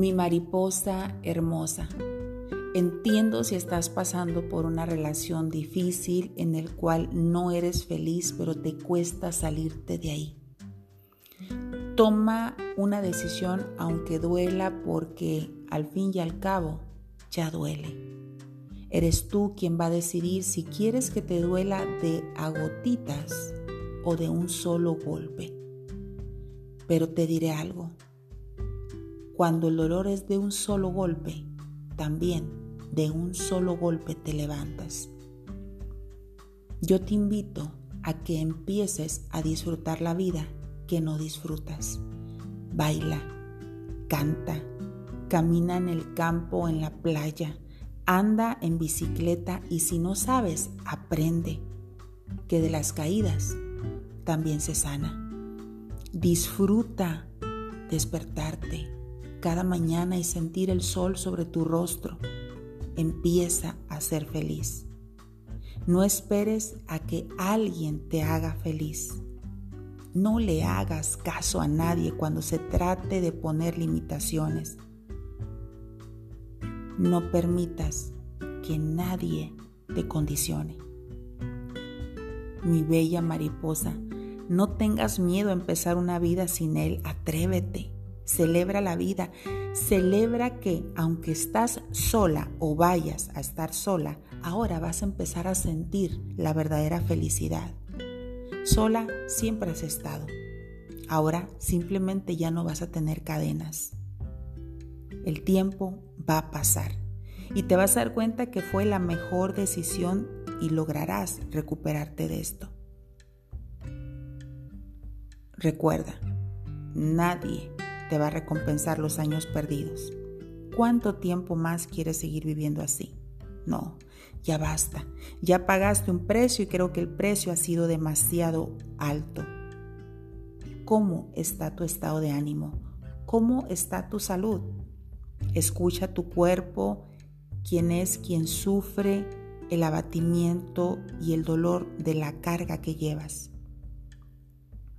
Mi mariposa hermosa, entiendo si estás pasando por una relación difícil en el cual no eres feliz, pero te cuesta salirte de ahí. Toma una decisión aunque duela porque al fin y al cabo ya duele. Eres tú quien va a decidir si quieres que te duela de agotitas o de un solo golpe. Pero te diré algo, cuando el dolor es de un solo golpe, también de un solo golpe te levantas. Yo te invito a que empieces a disfrutar la vida que no disfrutas. Baila, canta, camina en el campo, en la playa, anda en bicicleta y si no sabes, aprende que de las caídas también se sana. Disfruta despertarte cada mañana y sentir el sol sobre tu rostro. Empieza a ser feliz. No esperes a que alguien te haga feliz. No le hagas caso a nadie cuando se trate de poner limitaciones. No permitas que nadie te condicione. Mi bella mariposa, no tengas miedo a empezar una vida sin él. Atrévete. Celebra la vida. Celebra que aunque estás sola o vayas a estar sola, ahora vas a empezar a sentir la verdadera felicidad. Sola siempre has estado. Ahora simplemente ya no vas a tener cadenas. El tiempo va a pasar y te vas a dar cuenta que fue la mejor decisión y lograrás recuperarte de esto. Recuerda, nadie te va a recompensar los años perdidos. ¿Cuánto tiempo más quieres seguir viviendo así? No, ya basta. Ya pagaste un precio y creo que el precio ha sido demasiado alto. ¿Cómo está tu estado de ánimo? ¿Cómo está tu salud? Escucha tu cuerpo, quién es quien sufre el abatimiento y el dolor de la carga que llevas.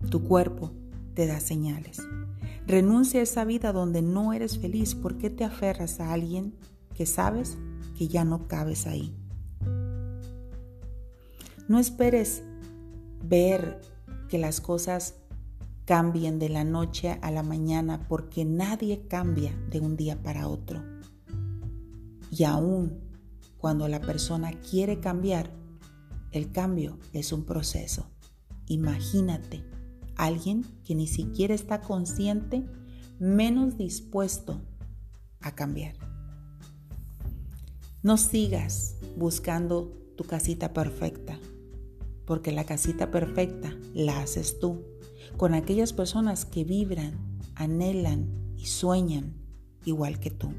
Tu cuerpo te da señales. Renuncia a esa vida donde no eres feliz. ¿Por qué te aferras a alguien que sabes que ya no cabes ahí? No esperes ver que las cosas cambien de la noche a la mañana porque nadie cambia de un día para otro. Y aún cuando la persona quiere cambiar, el cambio es un proceso. Imagínate alguien que ni siquiera está consciente, menos dispuesto a cambiar. No sigas buscando tu casita perfecta, porque la casita perfecta la haces tú, con aquellas personas que vibran, anhelan y sueñan igual que tú.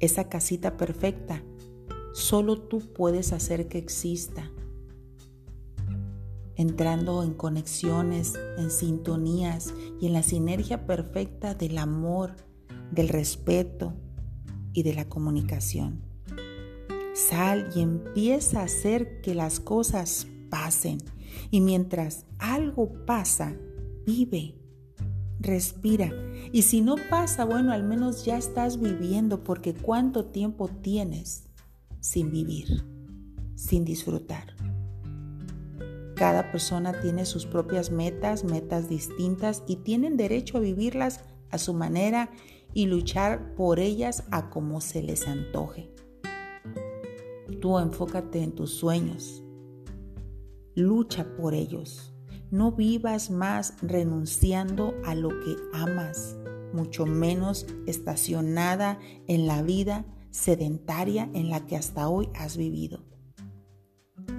Esa casita perfecta solo tú puedes hacer que exista entrando en conexiones, en sintonías y en la sinergia perfecta del amor, del respeto y de la comunicación. Sal y empieza a hacer que las cosas pasen. Y mientras algo pasa, vive, respira. Y si no pasa, bueno, al menos ya estás viviendo porque cuánto tiempo tienes sin vivir, sin disfrutar. Cada persona tiene sus propias metas, metas distintas y tienen derecho a vivirlas a su manera y luchar por ellas a como se les antoje. Tú enfócate en tus sueños. Lucha por ellos. No vivas más renunciando a lo que amas, mucho menos estacionada en la vida sedentaria en la que hasta hoy has vivido.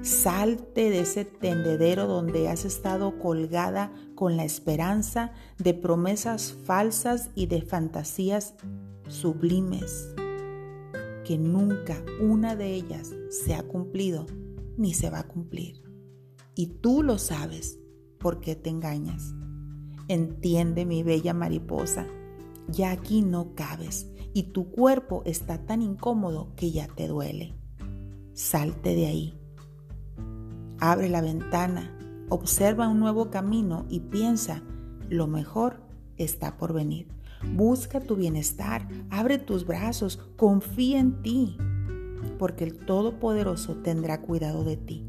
Salte de ese tendedero donde has estado colgada con la esperanza de promesas falsas y de fantasías sublimes, que nunca una de ellas se ha cumplido ni se va a cumplir. Y tú lo sabes porque te engañas. Entiende mi bella mariposa, ya aquí no cabes y tu cuerpo está tan incómodo que ya te duele. Salte de ahí Abre la ventana, observa un nuevo camino y piensa, lo mejor está por venir. Busca tu bienestar, abre tus brazos, confía en ti, porque el Todopoderoso tendrá cuidado de ti.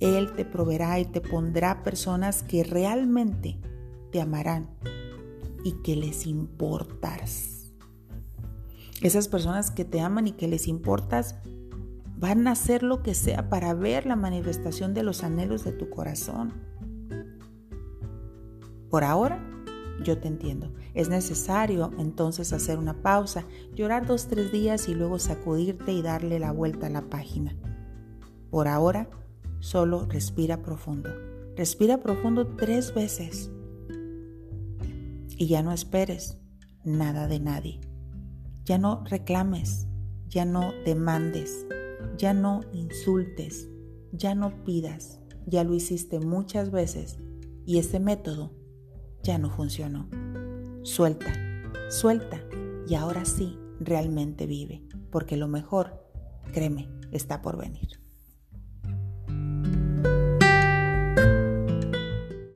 Él te proveerá y te pondrá personas que realmente te amarán y que les importas. Esas personas que te aman y que les importas van a hacer lo que sea para ver la manifestación de los anhelos de tu corazón. Por ahora, yo te entiendo. Es necesario entonces hacer una pausa, llorar dos, tres días y luego sacudirte y darle la vuelta a la página. Por ahora, solo respira profundo. Respira profundo tres veces. Y ya no esperes nada de nadie. Ya no reclames, ya no demandes, ya no insultes, ya no pidas. Ya lo hiciste muchas veces y ese método ya no funcionó. Suelta, suelta y ahora sí realmente vive, porque lo mejor, créeme, está por venir.